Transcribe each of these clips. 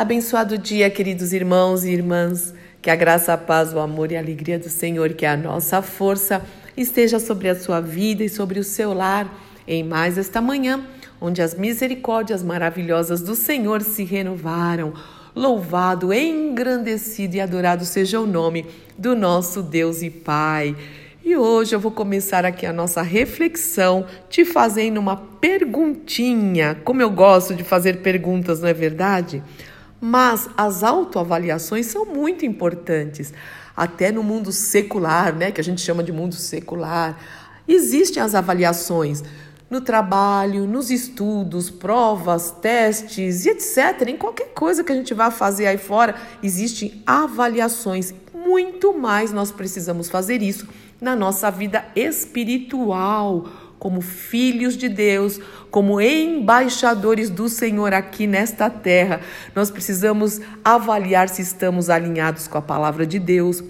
Abençoado dia, queridos irmãos e irmãs. Que a graça, a paz, o amor e a alegria do Senhor, que é a nossa força, esteja sobre a sua vida e sobre o seu lar em mais esta manhã, onde as misericórdias maravilhosas do Senhor se renovaram. Louvado, engrandecido e adorado seja o nome do nosso Deus e Pai. E hoje eu vou começar aqui a nossa reflexão te fazendo uma perguntinha. Como eu gosto de fazer perguntas, não é verdade? Mas as autoavaliações são muito importantes. Até no mundo secular, né, que a gente chama de mundo secular, existem as avaliações no trabalho, nos estudos, provas, testes e etc. Em qualquer coisa que a gente vá fazer aí fora, existem avaliações. Muito mais nós precisamos fazer isso na nossa vida espiritual como filhos de Deus, como embaixadores do Senhor aqui nesta terra. Nós precisamos avaliar se estamos alinhados com a palavra de Deus,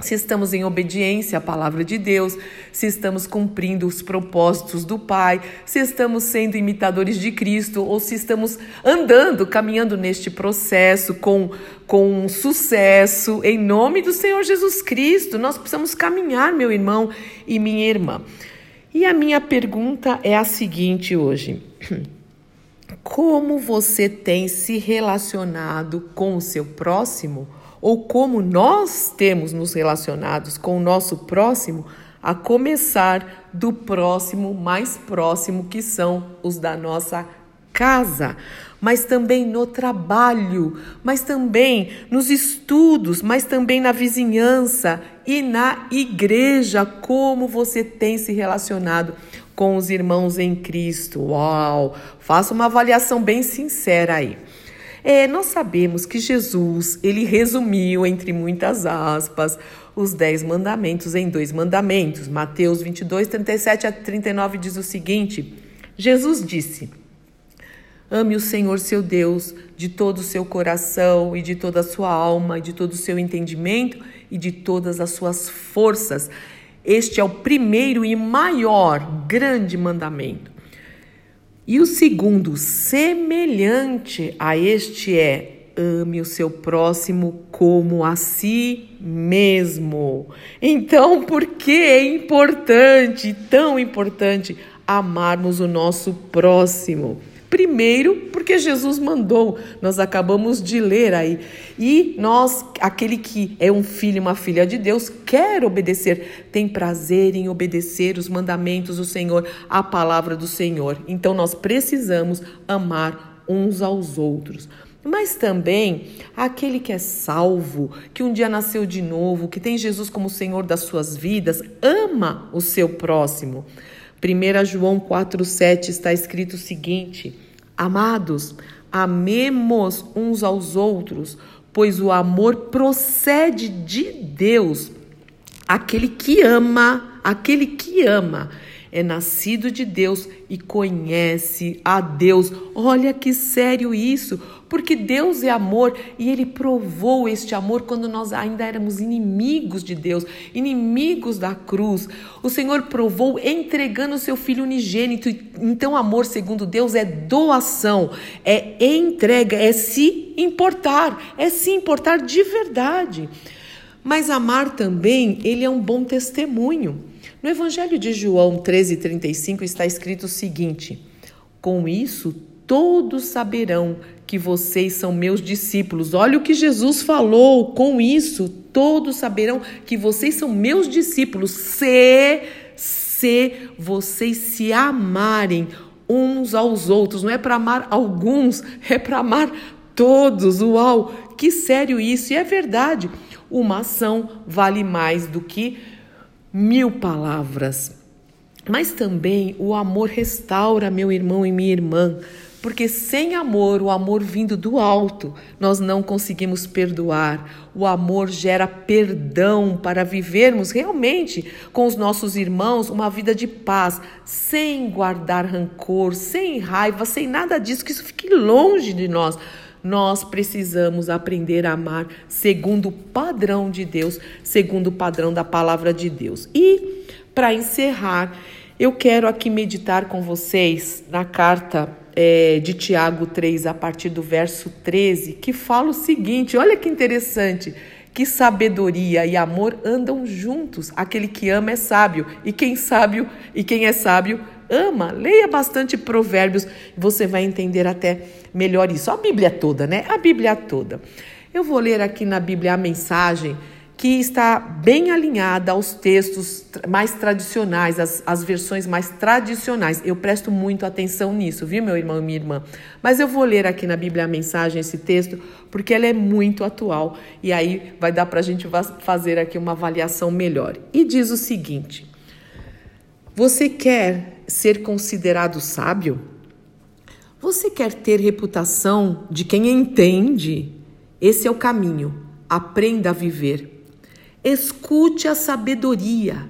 se estamos em obediência à palavra de Deus, se estamos cumprindo os propósitos do Pai, se estamos sendo imitadores de Cristo ou se estamos andando, caminhando neste processo com, com sucesso, em nome do Senhor Jesus Cristo. Nós precisamos caminhar, meu irmão e minha irmã. E a minha pergunta é a seguinte hoje: Como você tem se relacionado com o seu próximo? Ou como nós temos nos relacionados com o nosso próximo, a começar do próximo mais próximo, que são os da nossa casa, mas também no trabalho, mas também nos estudos, mas também na vizinhança e na igreja, como você tem se relacionado com os irmãos em Cristo. Uau! Faça uma avaliação bem sincera aí. É, nós sabemos que Jesus, ele resumiu, entre muitas aspas, os dez mandamentos em dois mandamentos. Mateus 22, 37 a 39 diz o seguinte: Jesus disse. Ame o Senhor seu Deus de todo o seu coração e de toda a sua alma, e de todo o seu entendimento e de todas as suas forças. Este é o primeiro e maior grande mandamento. E o segundo, semelhante a este, é: ame o seu próximo como a si mesmo. Então, por que é importante, tão importante, amarmos o nosso próximo? Primeiro, porque Jesus mandou, nós acabamos de ler aí. E nós, aquele que é um filho, uma filha de Deus, quer obedecer, tem prazer em obedecer os mandamentos do Senhor, a palavra do Senhor. Então nós precisamos amar uns aos outros mas também aquele que é salvo, que um dia nasceu de novo, que tem Jesus como Senhor das suas vidas, ama o seu próximo. 1 João 4,7 está escrito o seguinte: Amados, amemos uns aos outros, pois o amor procede de Deus. Aquele que ama, aquele que ama, é nascido de Deus e conhece a Deus. Olha que sério isso, porque Deus é amor e ele provou este amor quando nós ainda éramos inimigos de Deus, inimigos da cruz. O Senhor provou entregando o seu filho unigênito. Então, amor segundo Deus é doação, é entrega, é se importar, é se importar de verdade. Mas amar também, ele é um bom testemunho. No Evangelho de João 13:35 está escrito o seguinte: Com isso todos saberão que vocês são meus discípulos. Olha o que Jesus falou. Com isso, todos saberão que vocês são meus discípulos. Se, se vocês se amarem uns aos outros. Não é para amar alguns, é para amar todos. Uau, que sério isso! E é verdade. Uma ação vale mais do que mil palavras. Mas também o amor restaura meu irmão e minha irmã. Porque sem amor, o amor vindo do alto, nós não conseguimos perdoar. O amor gera perdão para vivermos realmente com os nossos irmãos uma vida de paz, sem guardar rancor, sem raiva, sem nada disso, que isso fique longe de nós. Nós precisamos aprender a amar segundo o padrão de Deus, segundo o padrão da palavra de Deus. E, para encerrar, eu quero aqui meditar com vocês na carta é, de Tiago 3, a partir do verso 13, que fala o seguinte: olha que interessante. Que sabedoria e amor andam juntos. Aquele que ama é sábio, e quem sábio e quem é sábio ama. Leia bastante Provérbios, você vai entender até melhor isso. A Bíblia toda, né? A Bíblia toda. Eu vou ler aqui na Bíblia a mensagem que está bem alinhada aos textos mais tradicionais, as versões mais tradicionais. Eu presto muito atenção nisso, viu, meu irmão e minha irmã? Mas eu vou ler aqui na Bíblia a mensagem, esse texto, porque ela é muito atual e aí vai dar para a gente fazer aqui uma avaliação melhor. E diz o seguinte: Você quer ser considerado sábio? Você quer ter reputação de quem entende? Esse é o caminho. Aprenda a viver. Escute a sabedoria,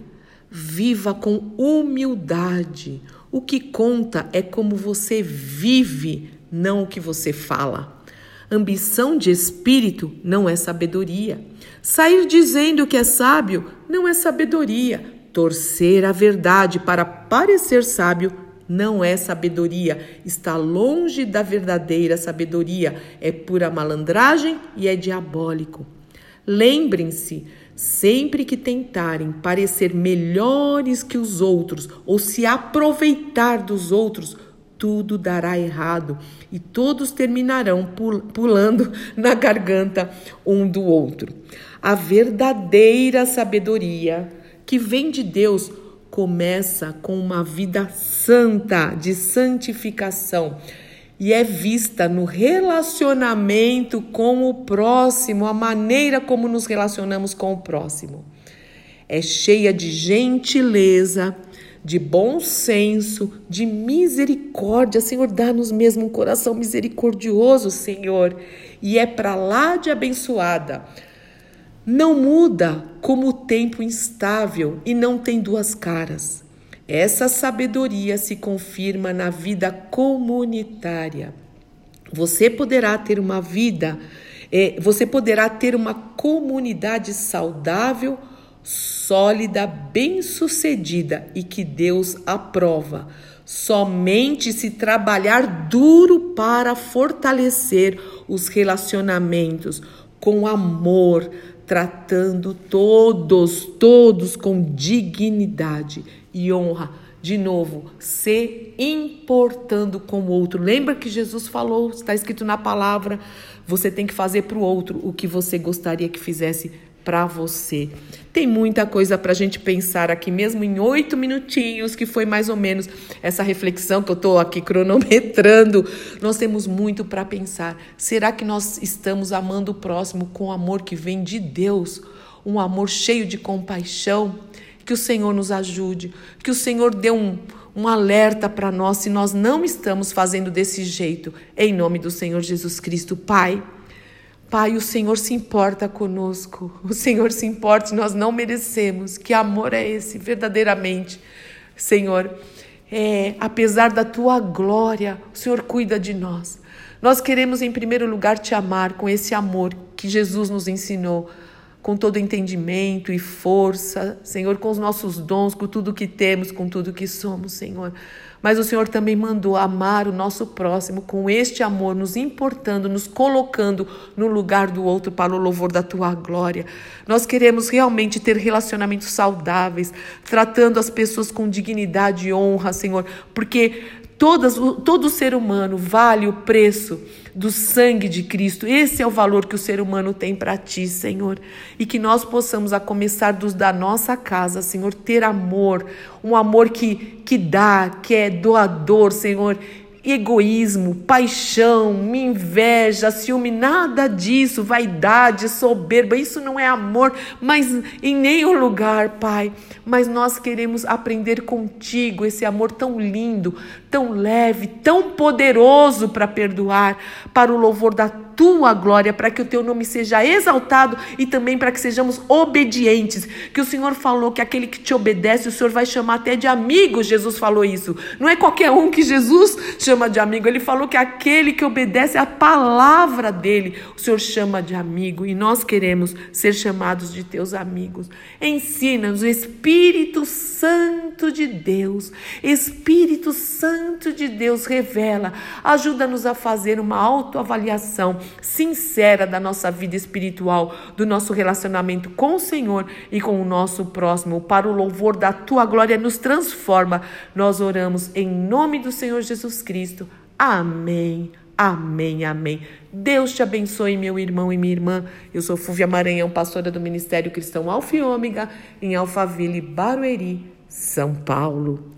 viva com humildade. O que conta é como você vive, não o que você fala. Ambição de espírito não é sabedoria. Sair dizendo que é sábio não é sabedoria. Torcer a verdade para parecer sábio não é sabedoria. Está longe da verdadeira sabedoria. É pura malandragem e é diabólico. Lembrem-se Sempre que tentarem parecer melhores que os outros ou se aproveitar dos outros, tudo dará errado e todos terminarão pulando na garganta um do outro. A verdadeira sabedoria que vem de Deus começa com uma vida santa, de santificação e é vista no relacionamento com o próximo, a maneira como nos relacionamos com o próximo. É cheia de gentileza, de bom senso, de misericórdia. Senhor, dá-nos mesmo um coração misericordioso, Senhor, e é para lá de abençoada. Não muda como o tempo instável e não tem duas caras. Essa sabedoria se confirma na vida comunitária. Você poderá ter uma vida, é, você poderá ter uma comunidade saudável, sólida, bem-sucedida e que Deus aprova. Somente se trabalhar duro para fortalecer os relacionamentos com amor, tratando todos, todos com dignidade e honra. De novo, se importando com o outro. Lembra que Jesus falou, está escrito na palavra, você tem que fazer para o outro o que você gostaria que fizesse para você. Tem muita coisa para a gente pensar aqui, mesmo em oito minutinhos, que foi mais ou menos essa reflexão que eu estou aqui cronometrando. Nós temos muito para pensar. Será que nós estamos amando o próximo com amor que vem de Deus? Um amor cheio de compaixão? Que o Senhor nos ajude, que o Senhor dê um, um alerta para nós se nós não estamos fazendo desse jeito. Em nome do Senhor Jesus Cristo, Pai. Pai, o Senhor se importa conosco, o Senhor se importa, nós não merecemos. Que amor é esse, verdadeiramente, Senhor? É, apesar da tua glória, o Senhor cuida de nós. Nós queremos, em primeiro lugar, te amar com esse amor que Jesus nos ensinou com todo entendimento e força, Senhor, com os nossos dons, com tudo que temos, com tudo que somos, Senhor. Mas o Senhor também mandou amar o nosso próximo com este amor, nos importando, nos colocando no lugar do outro para o louvor da tua glória. Nós queremos realmente ter relacionamentos saudáveis, tratando as pessoas com dignidade e honra, Senhor, porque Todas, todo ser humano vale o preço do sangue de Cristo. Esse é o valor que o ser humano tem para ti, Senhor. E que nós possamos, a começar dos da nossa casa, Senhor, ter amor, um amor que, que dá, que é doador, Senhor egoísmo, paixão, inveja, ciúme, nada disso, vaidade, soberba, isso não é amor, mas em nenhum lugar, Pai. Mas nós queremos aprender contigo esse amor tão lindo, tão leve, tão poderoso para perdoar, para o louvor da tua glória, para que o teu nome seja exaltado e também para que sejamos obedientes. Que o Senhor falou que aquele que te obedece, o Senhor vai chamar até de amigo. Jesus falou isso. Não é qualquer um que Jesus chama de amigo. Ele falou que aquele que obedece a palavra dele, o Senhor chama de amigo. E nós queremos ser chamados de teus amigos. Ensina-nos, Espírito Santo de Deus. Espírito Santo de Deus, revela. Ajuda-nos a fazer uma autoavaliação sincera da nossa vida espiritual, do nosso relacionamento com o Senhor e com o nosso próximo. Para o louvor da tua glória, nos transforma. Nós oramos em nome do Senhor Jesus Cristo. Amém. Amém, amém. Deus te abençoe, meu irmão e minha irmã. Eu sou Fúvia Maranhão, pastora do Ministério Cristão Alfa e Ômega, em Alphaville, Barueri, São Paulo.